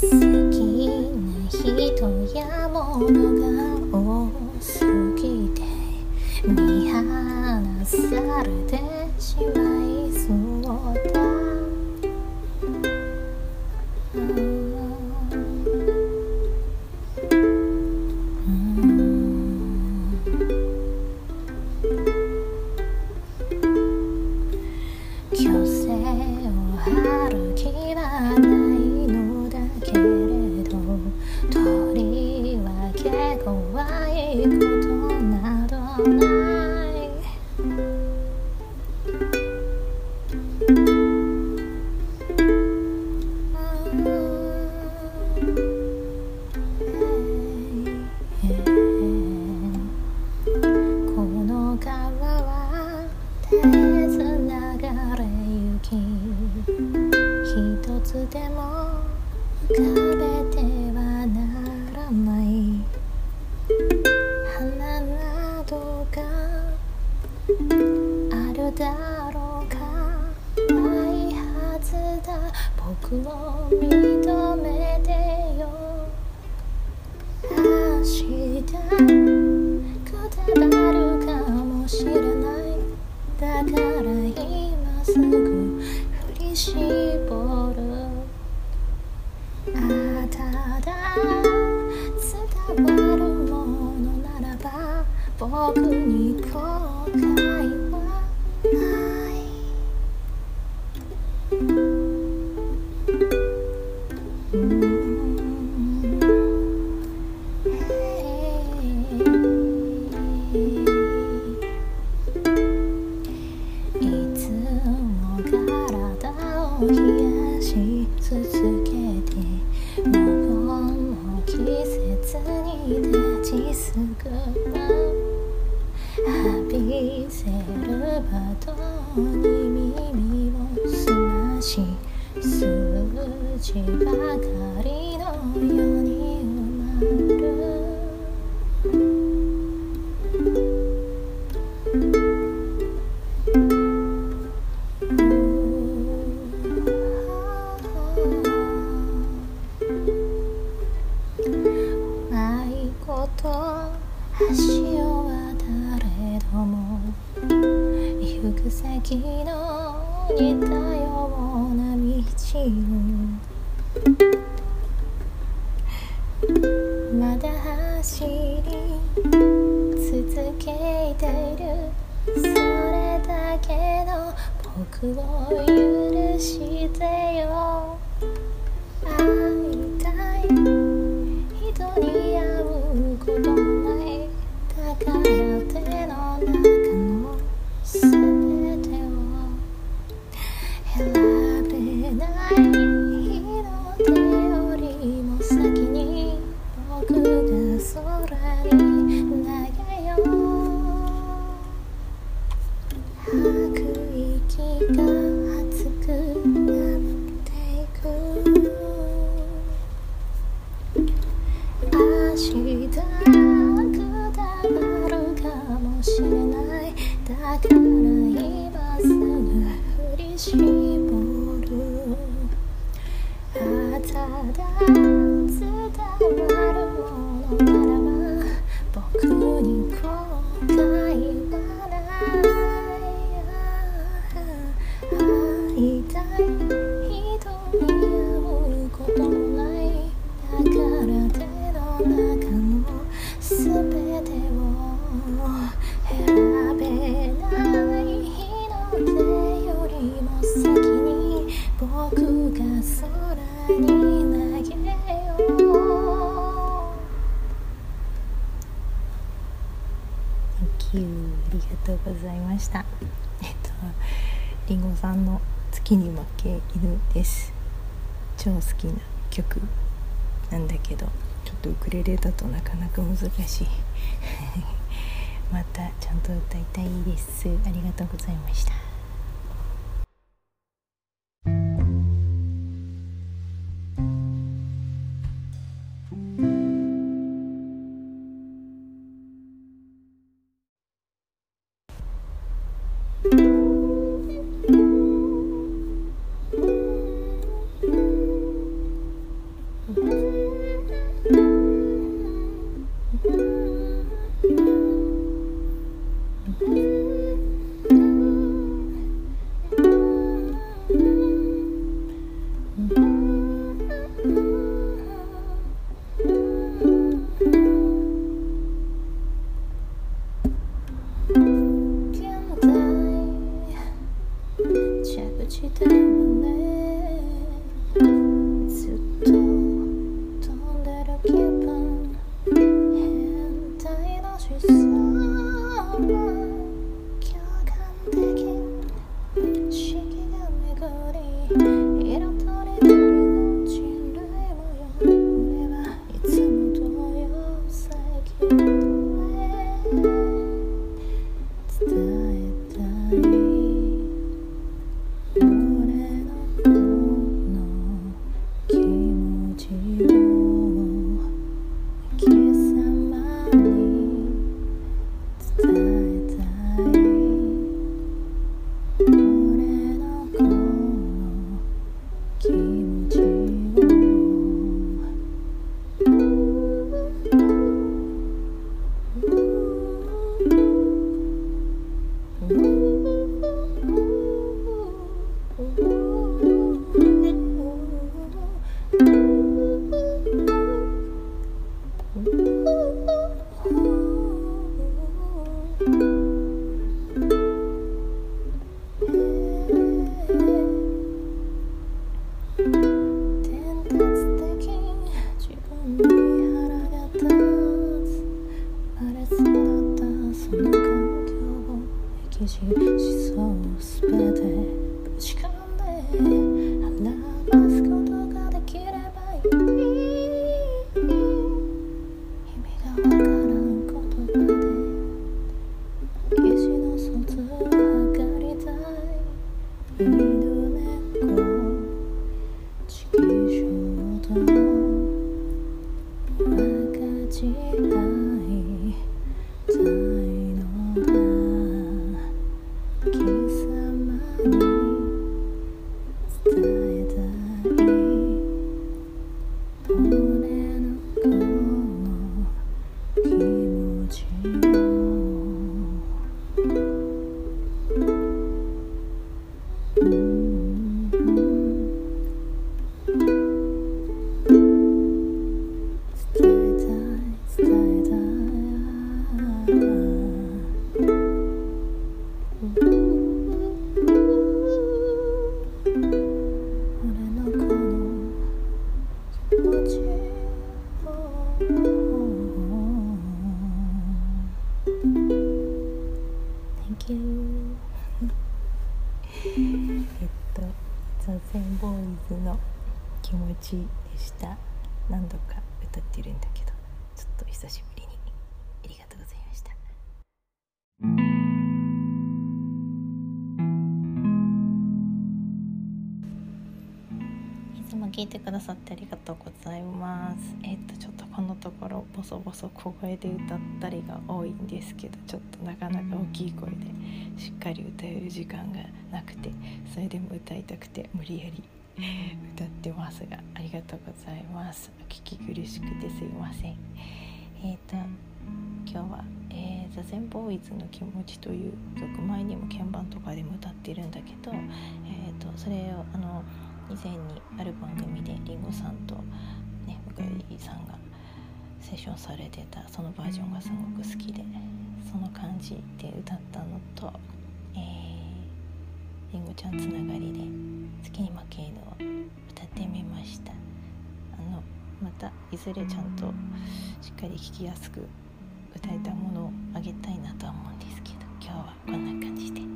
好きな人や物が多すぎて見放されてしまう。ことなどないこの川は絶えず流れ行き一つでも浮かべだろうか。ないはずだ。僕を認めてよ。明日くたばるかもしれない。だから今すぐ振り絞る。あただ伝わるものならば僕に後悔浴びせるバトンに耳を澄まし数字ばの似たような道をまだ走り続けている。それだけの僕を許して明日くたばるかもしれない。だから今すぐ振り絞る。ただございました。えっとりんごさんの月に負け犬です。超好きな曲なんだけどちょっとウクレレだとなかなか難しい。またちゃんと歌いたいです。ありがとうございました。記事しそうすべて。ぶち込んで聞いてくださってありがとうございます。えっ、とちょっとこのところボソボソ小声で歌ったりが多いんですけどちょっとなかなか大きい声でしっかり歌える時間がなくてそれでも歌いたくて無理やり 歌ってますがありがとうございます。お聞き苦しくてすいません。えっ、と今日は、えー、ザ・ゼンボーイズの気持ちという曲前にも鍵盤とかでも歌ってるんだけど、えーとそれをあの以前にある番組でりんごさんと、ね、向井さんがセッションされてたそのバージョンがすごく好きでその感じで歌ったのと、え、りんごちゃんつながりで「月に負け犬」を歌ってみました。あのまたいずれちゃんとしっかり聴きやすく歌えたものをあげたいなとは思いますけど今日はこんな感じで。